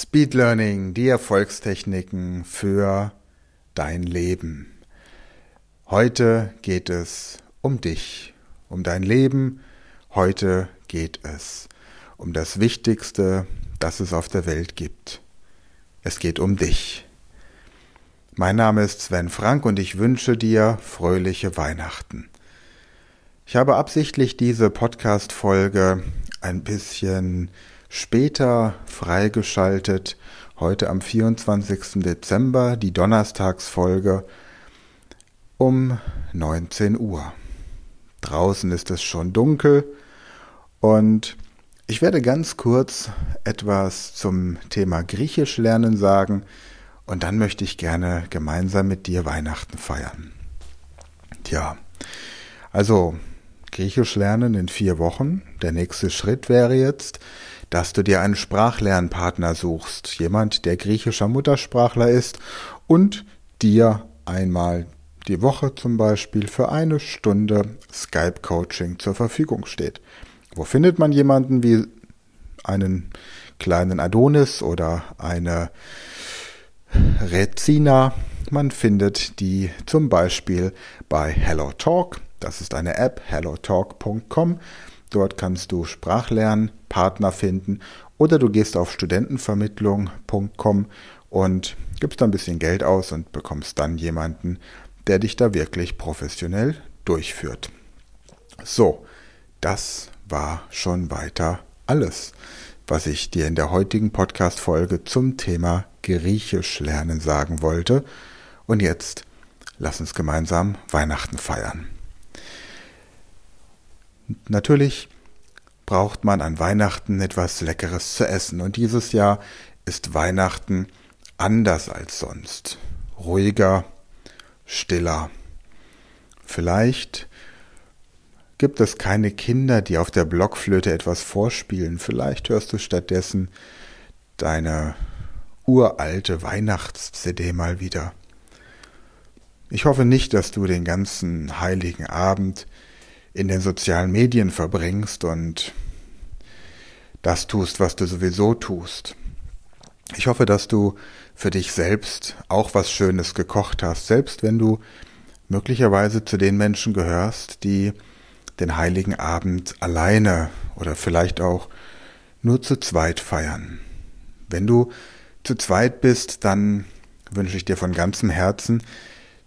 Speed Learning, die Erfolgstechniken für dein Leben. Heute geht es um dich, um dein Leben. Heute geht es um das Wichtigste, das es auf der Welt gibt. Es geht um dich. Mein Name ist Sven Frank und ich wünsche dir fröhliche Weihnachten. Ich habe absichtlich diese Podcast-Folge ein bisschen später freigeschaltet. Heute am 24. Dezember die Donnerstagsfolge um 19 Uhr. Draußen ist es schon dunkel und ich werde ganz kurz etwas zum Thema Griechisch lernen sagen und dann möchte ich gerne gemeinsam mit dir Weihnachten feiern. Tja, also Griechisch lernen in vier Wochen. Der nächste Schritt wäre jetzt, dass du dir einen Sprachlernpartner suchst, jemand, der griechischer Muttersprachler ist und dir einmal die Woche zum Beispiel für eine Stunde Skype-Coaching zur Verfügung steht. Wo findet man jemanden wie einen kleinen Adonis oder eine Rezina? Man findet die zum Beispiel bei HelloTalk. Das ist eine App, hellotalk.com. Dort kannst du Sprachlernpartner finden oder du gehst auf studentenvermittlung.com und gibst da ein bisschen Geld aus und bekommst dann jemanden, der dich da wirklich professionell durchführt. So, das war schon weiter alles, was ich dir in der heutigen Podcast-Folge zum Thema Griechisch lernen sagen wollte. Und jetzt lass uns gemeinsam Weihnachten feiern. Natürlich braucht man an Weihnachten etwas Leckeres zu essen und dieses Jahr ist Weihnachten anders als sonst. Ruhiger, stiller. Vielleicht gibt es keine Kinder, die auf der Blockflöte etwas vorspielen. Vielleicht hörst du stattdessen deine uralte Weihnachts-CD mal wieder. Ich hoffe nicht, dass du den ganzen heiligen Abend in den sozialen Medien verbringst und das tust, was du sowieso tust. Ich hoffe, dass du für dich selbst auch was Schönes gekocht hast, selbst wenn du möglicherweise zu den Menschen gehörst, die den heiligen Abend alleine oder vielleicht auch nur zu zweit feiern. Wenn du zu zweit bist, dann wünsche ich dir von ganzem Herzen,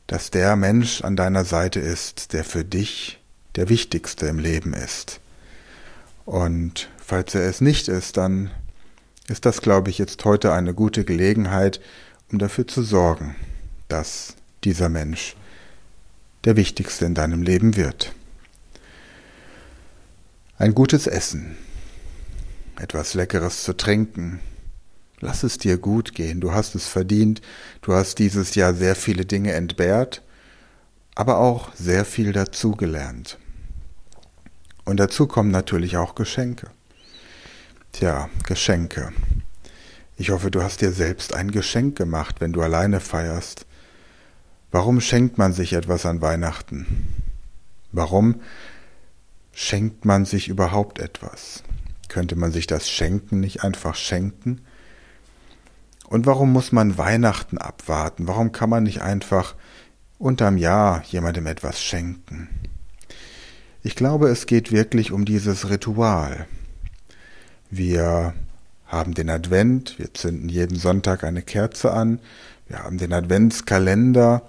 dass der Mensch an deiner Seite ist, der für dich der wichtigste im Leben ist. Und falls er es nicht ist, dann ist das, glaube ich, jetzt heute eine gute Gelegenheit, um dafür zu sorgen, dass dieser Mensch der wichtigste in deinem Leben wird. Ein gutes Essen, etwas Leckeres zu trinken, lass es dir gut gehen, du hast es verdient, du hast dieses Jahr sehr viele Dinge entbehrt, aber auch sehr viel dazugelernt. Und dazu kommen natürlich auch Geschenke. Tja, Geschenke. Ich hoffe, du hast dir selbst ein Geschenk gemacht, wenn du alleine feierst. Warum schenkt man sich etwas an Weihnachten? Warum schenkt man sich überhaupt etwas? Könnte man sich das Schenken nicht einfach schenken? Und warum muss man Weihnachten abwarten? Warum kann man nicht einfach unterm Jahr jemandem etwas schenken? Ich glaube, es geht wirklich um dieses Ritual. Wir haben den Advent, wir zünden jeden Sonntag eine Kerze an, wir haben den Adventskalender,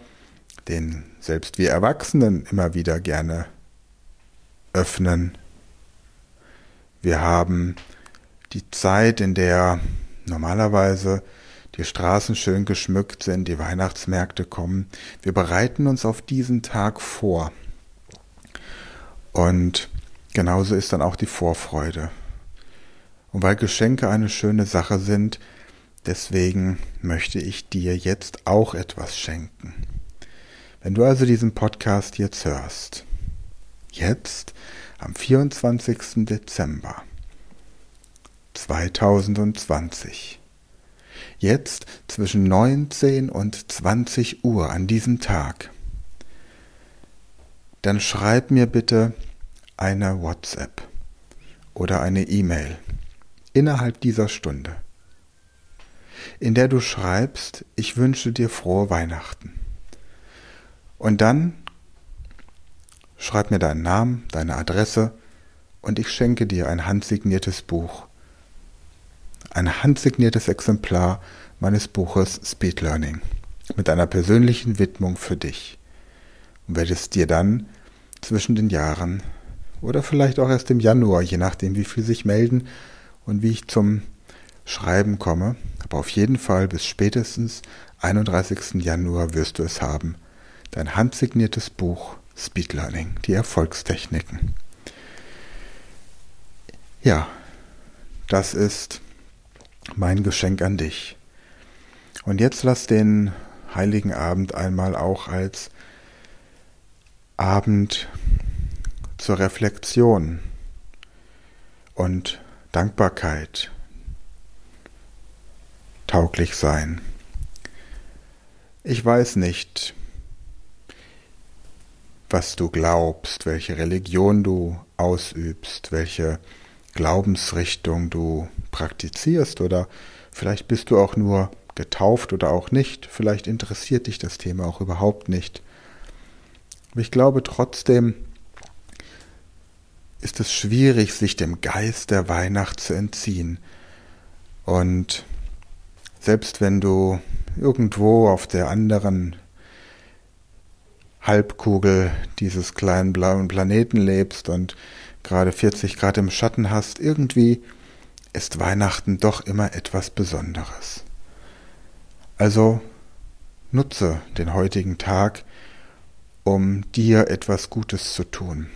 den selbst wir Erwachsenen immer wieder gerne öffnen. Wir haben die Zeit, in der normalerweise die Straßen schön geschmückt sind, die Weihnachtsmärkte kommen. Wir bereiten uns auf diesen Tag vor. Und genauso ist dann auch die Vorfreude. Und weil Geschenke eine schöne Sache sind, deswegen möchte ich dir jetzt auch etwas schenken. Wenn du also diesen Podcast jetzt hörst, jetzt am 24. Dezember 2020, jetzt zwischen 19 und 20 Uhr an diesem Tag, dann schreib mir bitte eine WhatsApp oder eine E-Mail innerhalb dieser Stunde. in der du schreibst, ich wünsche dir frohe Weihnachten. Und dann schreib mir deinen Namen, deine Adresse und ich schenke dir ein handsigniertes Buch. Ein handsigniertes Exemplar meines Buches Speed Learning mit einer persönlichen Widmung für dich und werde es dir dann zwischen den Jahren oder vielleicht auch erst im Januar, je nachdem, wie viel sich melden und wie ich zum Schreiben komme, aber auf jeden Fall bis spätestens 31. Januar wirst du es haben. Dein handsigniertes Buch Speed Learning, die Erfolgstechniken. Ja, das ist mein Geschenk an dich. Und jetzt lass den heiligen Abend einmal auch als Abend zur Reflexion und Dankbarkeit tauglich sein. Ich weiß nicht, was du glaubst, welche Religion du ausübst, welche Glaubensrichtung du praktizierst oder vielleicht bist du auch nur getauft oder auch nicht, vielleicht interessiert dich das Thema auch überhaupt nicht. Ich glaube trotzdem, ist es schwierig, sich dem Geist der Weihnacht zu entziehen. Und selbst wenn du irgendwo auf der anderen Halbkugel dieses kleinen blauen Planeten lebst und gerade 40 Grad im Schatten hast, irgendwie ist Weihnachten doch immer etwas Besonderes. Also nutze den heutigen Tag, um dir etwas Gutes zu tun.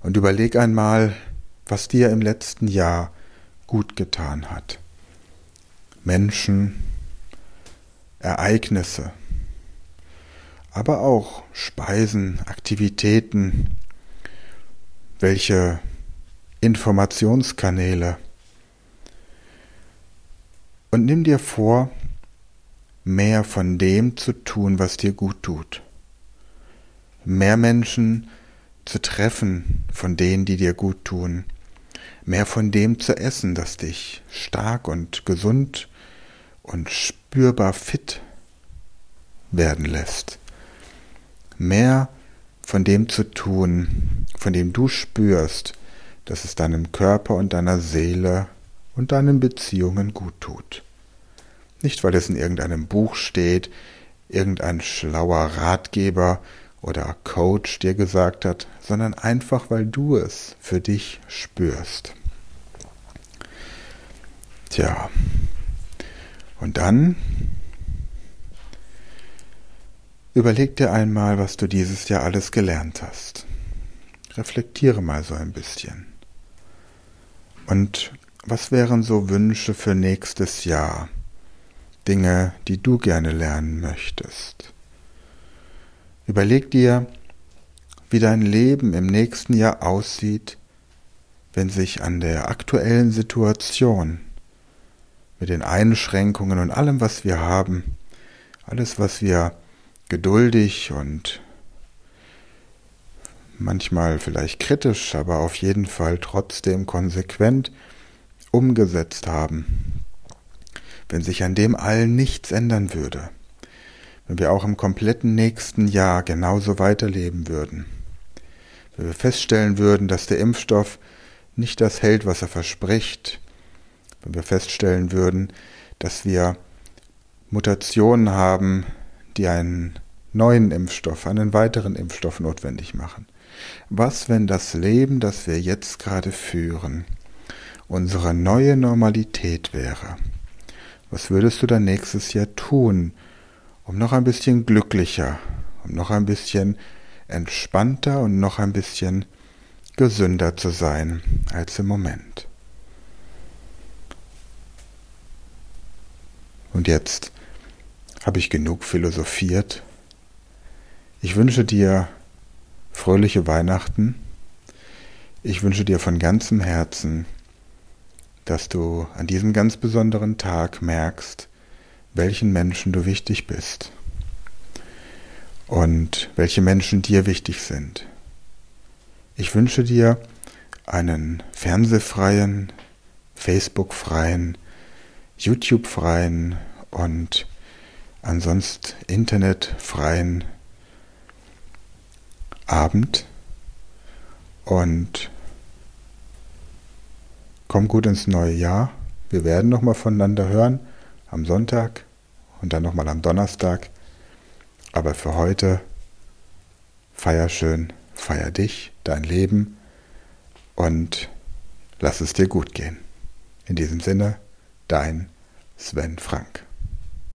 Und überleg einmal, was dir im letzten Jahr gut getan hat. Menschen, Ereignisse, aber auch Speisen, Aktivitäten, welche Informationskanäle. Und nimm dir vor, mehr von dem zu tun, was dir gut tut. Mehr Menschen zu treffen von denen, die dir gut tun. Mehr von dem zu essen, das dich stark und gesund und spürbar fit werden lässt mehr von dem zu tun, von dem du spürst, dass es deinem Körper und deiner Seele und deinen Beziehungen gut tut. Nicht, weil es in irgendeinem Buch steht, irgendein schlauer Ratgeber oder Coach dir gesagt hat, sondern einfach, weil du es für dich spürst. Tja, und dann Überleg dir einmal, was du dieses Jahr alles gelernt hast. Reflektiere mal so ein bisschen. Und was wären so Wünsche für nächstes Jahr? Dinge, die du gerne lernen möchtest. Überleg dir, wie dein Leben im nächsten Jahr aussieht, wenn sich an der aktuellen Situation mit den Einschränkungen und allem, was wir haben, alles, was wir geduldig und manchmal vielleicht kritisch, aber auf jeden Fall trotzdem konsequent umgesetzt haben. Wenn sich an dem allen nichts ändern würde, wenn wir auch im kompletten nächsten Jahr genauso weiterleben würden, wenn wir feststellen würden, dass der Impfstoff nicht das hält, was er verspricht, wenn wir feststellen würden, dass wir Mutationen haben, die einen neuen Impfstoff, einen weiteren Impfstoff notwendig machen. Was, wenn das Leben, das wir jetzt gerade führen, unsere neue Normalität wäre? Was würdest du dann nächstes Jahr tun, um noch ein bisschen glücklicher, um noch ein bisschen entspannter und noch ein bisschen gesünder zu sein als im Moment? Und jetzt habe ich genug philosophiert. Ich wünsche dir fröhliche Weihnachten. Ich wünsche dir von ganzem Herzen, dass du an diesem ganz besonderen Tag merkst, welchen Menschen du wichtig bist und welche Menschen dir wichtig sind. Ich wünsche dir einen fernsehfreien, Facebook-freien, YouTube-freien und ansonsten internetfreien Abend und komm gut ins neue Jahr. Wir werden nochmal voneinander hören am Sonntag und dann nochmal am Donnerstag. Aber für heute feier schön, feier dich, dein Leben und lass es dir gut gehen. In diesem Sinne, dein Sven Frank.